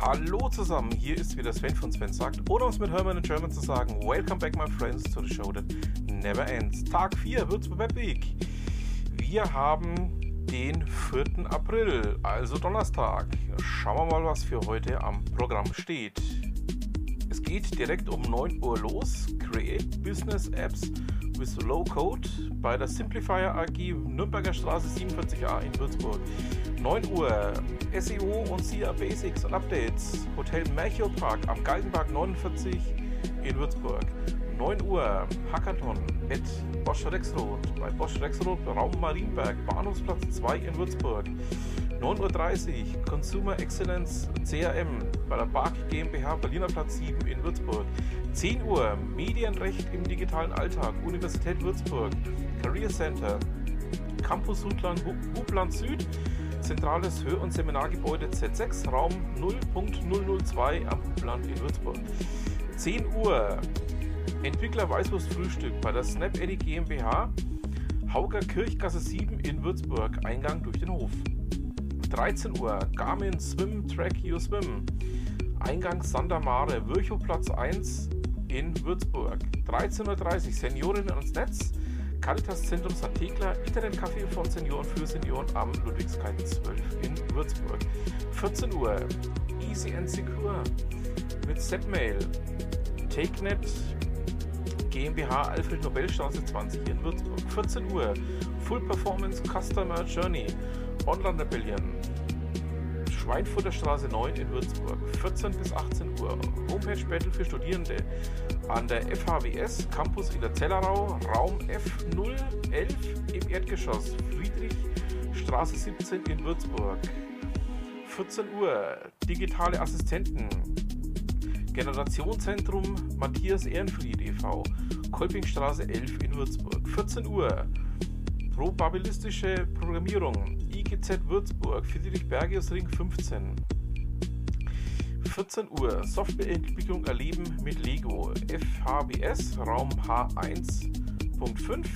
Hallo zusammen, hier ist wieder Sven von Sven sagt, oder um es mit Hermann in German zu sagen, Welcome back my friends to the show that never ends. Tag 4 Würzburg Web. Wir haben den 4. April, also Donnerstag. Schauen wir mal, was für heute am Programm steht. Es geht direkt um 9 Uhr los. Create Business Apps with Low Code bei der Simplifier AG Nürnberger Straße 47a in Würzburg. 9 Uhr SEO und CA Basics und Updates. Hotel Merchio Park am Galgenberg 49 in Würzburg. 9 Uhr Hackathon at Bosch Rexroth bei Bosch Rexroth Raum Marienberg Bahnhofsplatz 2 in Würzburg. 9.30 Uhr Consumer Excellence CRM bei der BARC GmbH Berliner Platz 7 in Würzburg. 10 Uhr Medienrecht im digitalen Alltag Universität Würzburg Career Center Campus Hubland, Hubland Süd Zentrales Hör- und Seminargebäude Z6 Raum 0.002 am Hubland in Würzburg. 10 Uhr Entwickler Weißwurst Frühstück bei der Snap Eddy GmbH Hauger Kirchgasse 7 in Würzburg Eingang durch den Hof. 13 Uhr Garmin Swim Track Your Swim Eingang Sandermare Virchow-Platz 1 in Würzburg. 13.30 Uhr Seniorinnen ans Netz Caritas Zentrum St. Thekla, Internetcafé von Senioren für Senioren am Ludwigskaiten 12 in Würzburg. 14 Uhr Easy and Secure mit Setmail, TakeNet GmbH Alfred Nobelstraße 20 in Würzburg. 14 Uhr Full Performance Customer Journey Online Rebellion Schweinfurter Straße 9 in Würzburg, 14 bis 18 Uhr. Homepage Battle für Studierende an der FHWS Campus in der Zellerau, Raum F011 im Erdgeschoss, Friedrichstraße 17 in Würzburg. 14 Uhr, digitale Assistenten, Generationszentrum Matthias Ehrenfried e.V., Kolpingstraße 11 in Würzburg. 14 Uhr, probabilistische Programmierung, IGZ Würzburg, Friedrich Ring 15. 14 Uhr, Softwareentwicklung erleben mit Lego, FHBS, Raum H1.5,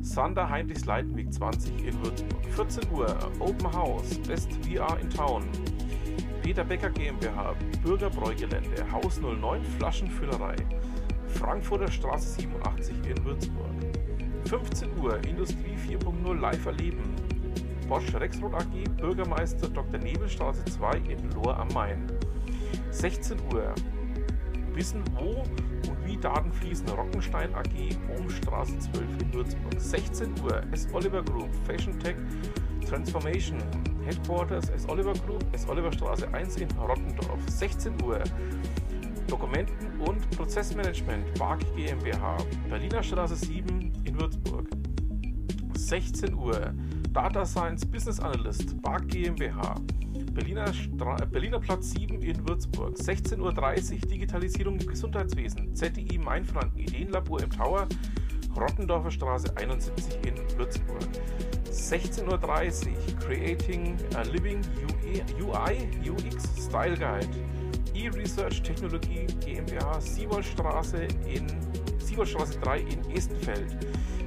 Sander Heinrichs Leitenweg 20 in Würzburg. 14 Uhr, Open House, Best VR in Town, Peter Becker GmbH, Bürgerbräugelände, Haus 09, Flaschenfüllerei, Frankfurter Straße 87 in Würzburg. 15 Uhr, Industrie 4.0 live erleben, Bosch Rexroth AG, Bürgermeister Dr. Nebelstraße 2 in Lohr am Main. 16 Uhr. Wissen wo und wie Daten fließen. Rockenstein AG, Ohmstraße 12 in Würzburg. 16 Uhr. S. Oliver Group, Fashion Tech Transformation. Headquarters S. Oliver Group, S. Oliver Straße 1 in Rottendorf. 16 Uhr. Dokumenten- und Prozessmanagement, BAG GmbH, Berliner Straße 7 in Würzburg. 16 Uhr. Data Science Business Analyst, BAG GmbH, Berliner, Stra Berliner Platz 7 in Würzburg, 16.30 Uhr Digitalisierung im Gesundheitswesen, ZDI Mainfranken, Ideenlabor im Tower, Rottendorfer Straße 71 in Würzburg. 16.30 Uhr Creating a Living UI UX Style Guide, E-Research Technologie GmbH, Siebolstraße in Siebolstraße 3 in Estenfeld.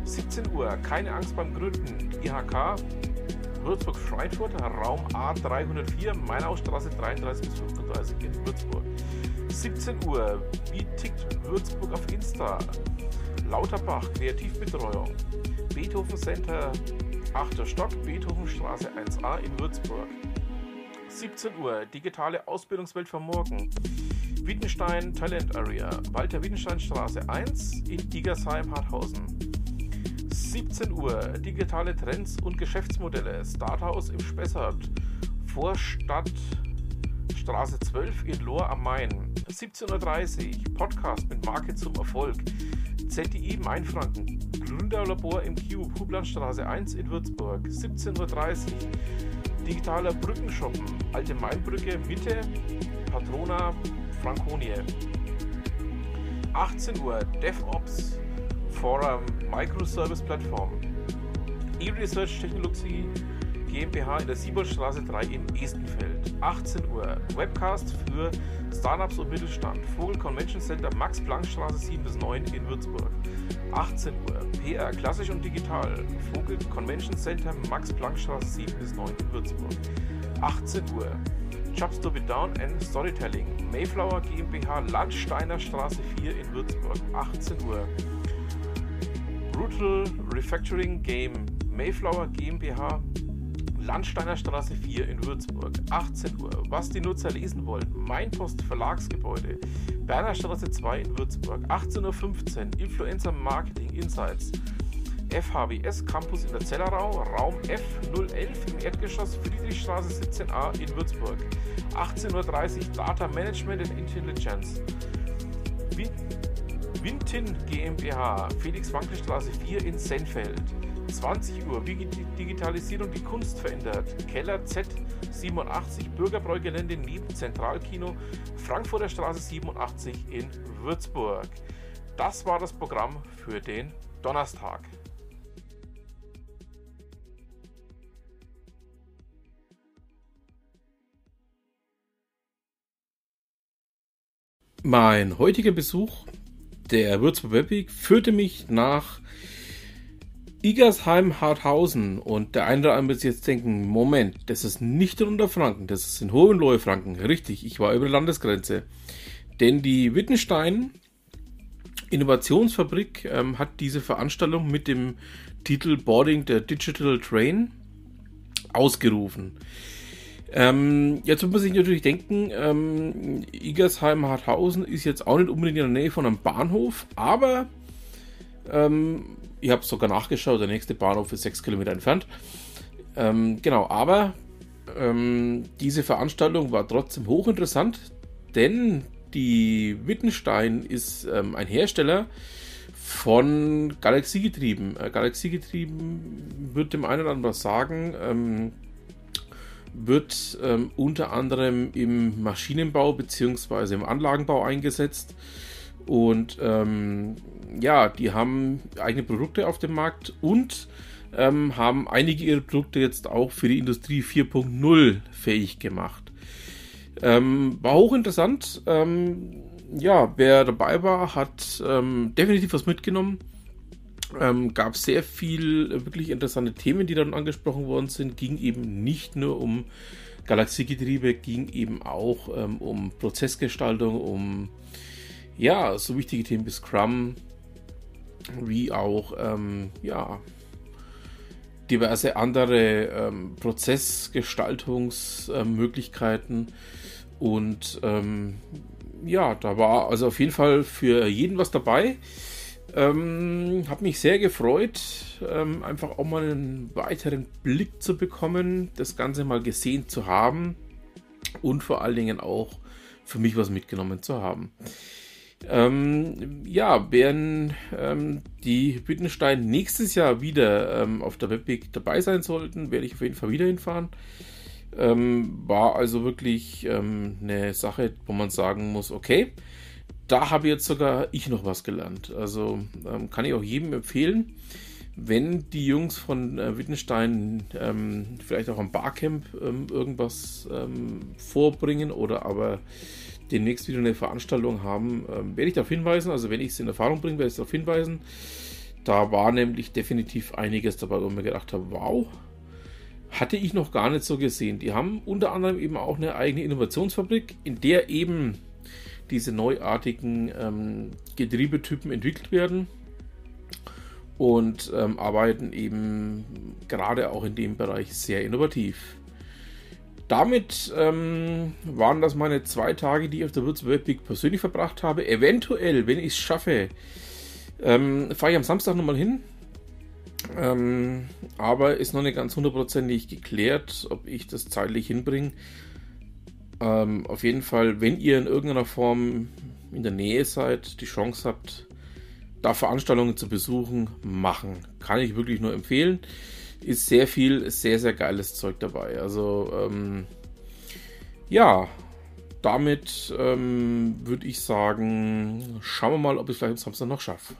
17 Uhr, keine Angst beim Gründen. IHK Würzburg-Schweinfurt, Raum A304, Mainaustraße 33 bis 35 in Würzburg. 17 Uhr, wie tickt Würzburg auf Insta? Lauterbach, Kreativbetreuung. Beethoven Center, 8. Stock, Beethovenstraße 1a in Würzburg. 17 Uhr, digitale Ausbildungswelt von morgen. Wittenstein Talent Area, Walter Wittenstein Straße 1 in Digersheim, Harthausen. 17 Uhr digitale Trends und Geschäftsmodelle. Starthaus im Spessart. Vorstadt Straße 12 in Lohr am Main. 17.30 Uhr Podcast mit Marke zum Erfolg. ZDI Mainfranken. Gründerlabor im Cube. Hublandstraße 1 in Würzburg. 17.30 Uhr digitaler Brückenshoppen. Alte Mainbrücke Mitte. Patrona Franconie. 18 Uhr DevOps for a Microservice Plattform. E-Research Technologie GmbH in der Siebolstraße 3 in Estenfeld. 18 Uhr. Webcast für Startups und Mittelstand. Vogel Convention Center Max Planck Straße 7 bis 9 in Würzburg. 18 Uhr. PR klassisch und digital. Vogel Convention Center Max Planck Straße 7 bis 9 in Würzburg. 18 Uhr. Jobs to be Down and Storytelling. Mayflower GmbH, Landsteiner Straße 4 in Würzburg, 18 Uhr. Brutal Refactoring Game, Mayflower GmbH, Landsteiner Straße 4 in Würzburg, 18 Uhr. Was die Nutzer lesen wollen, Mainpost Verlagsgebäude, Berner Straße 2 in Würzburg, 18.15 Uhr. Influencer Marketing Insights, FHWS Campus in der Zellerau, Raum F011 im Erdgeschoss Friedrichstraße 17a in Würzburg. 18.30 Uhr Data Management and Intelligence. Wintin GmbH, Felix Wankel Straße 4 in Senfeld. 20 Uhr, wie Digitalisierung die Kunst verändert. Keller Z87, Bürgerbräugelände neben Zentralkino, Frankfurter Straße 87 in Würzburg. Das war das Programm für den Donnerstag. Mein heutiger Besuch der Würzburg Webweek führte mich nach Igersheim-Harthausen und der eine oder andere wird jetzt denken, Moment, das ist nicht in Unterfranken, das ist in Hohenlohe-Franken. Richtig, ich war über der Landesgrenze. Denn die Wittenstein Innovationsfabrik ähm, hat diese Veranstaltung mit dem Titel Boarding the Digital Train ausgerufen. Ähm, jetzt muss man sich natürlich denken, ähm, Igersheim-Harthausen ist jetzt auch nicht unbedingt in der Nähe von einem Bahnhof, aber ähm, ich habe sogar nachgeschaut, der nächste Bahnhof ist 6 Kilometer entfernt. Ähm, genau, aber ähm, diese Veranstaltung war trotzdem hochinteressant, denn die Wittenstein ist ähm, ein Hersteller von Galaxiegetrieben. Äh, Galaxiegetrieben wird dem einen oder anderen was sagen ähm, wird ähm, unter anderem im Maschinenbau bzw. im Anlagenbau eingesetzt. Und ähm, ja, die haben eigene Produkte auf dem Markt und ähm, haben einige ihrer Produkte jetzt auch für die Industrie 4.0 fähig gemacht. Ähm, war hochinteressant. Ähm, ja, wer dabei war, hat ähm, definitiv was mitgenommen ähm, gab sehr viel äh, wirklich interessante Themen, die dann angesprochen worden sind. Ging eben nicht nur um Galaxiegetriebe, ging eben auch ähm, um Prozessgestaltung, um ja, so wichtige Themen wie Scrum, wie auch ähm, ja, diverse andere ähm, Prozessgestaltungsmöglichkeiten. und ähm, ja, da war also auf jeden Fall für jeden was dabei. Ähm, habe mich sehr gefreut, ähm, einfach auch mal einen weiteren Blick zu bekommen, das Ganze mal gesehen zu haben und vor allen Dingen auch für mich was mitgenommen zu haben. Ähm, ja, während ähm, die Wittenstein nächstes Jahr wieder ähm, auf der Webweg dabei sein sollten, werde ich auf jeden Fall wieder hinfahren. Ähm, war also wirklich ähm, eine Sache, wo man sagen muss, okay, da habe jetzt sogar ich noch was gelernt. Also ähm, kann ich auch jedem empfehlen, wenn die Jungs von äh, Wittenstein ähm, vielleicht auch am Barcamp ähm, irgendwas ähm, vorbringen oder aber demnächst wieder eine Veranstaltung haben, ähm, werde ich darauf hinweisen. Also wenn ich es in Erfahrung bringe, werde ich darauf hinweisen. Da war nämlich definitiv einiges dabei, wo ich mir gedacht habe, wow, hatte ich noch gar nicht so gesehen. Die haben unter anderem eben auch eine eigene Innovationsfabrik, in der eben diese neuartigen ähm, Getriebetypen entwickelt werden und ähm, arbeiten eben gerade auch in dem Bereich sehr innovativ. Damit ähm, waren das meine zwei Tage, die ich auf der Würzburg Week persönlich verbracht habe. Eventuell, wenn ich es schaffe, ähm, fahre ich am Samstag nochmal hin. Ähm, aber ist noch nicht ganz hundertprozentig geklärt, ob ich das zeitlich hinbringe. Ähm, auf jeden Fall, wenn ihr in irgendeiner Form in der Nähe seid, die Chance habt, da Veranstaltungen zu besuchen, machen. Kann ich wirklich nur empfehlen. Ist sehr viel, sehr, sehr geiles Zeug dabei. Also, ähm, ja, damit ähm, würde ich sagen, schauen wir mal, ob ich vielleicht am Samstag noch schaffe.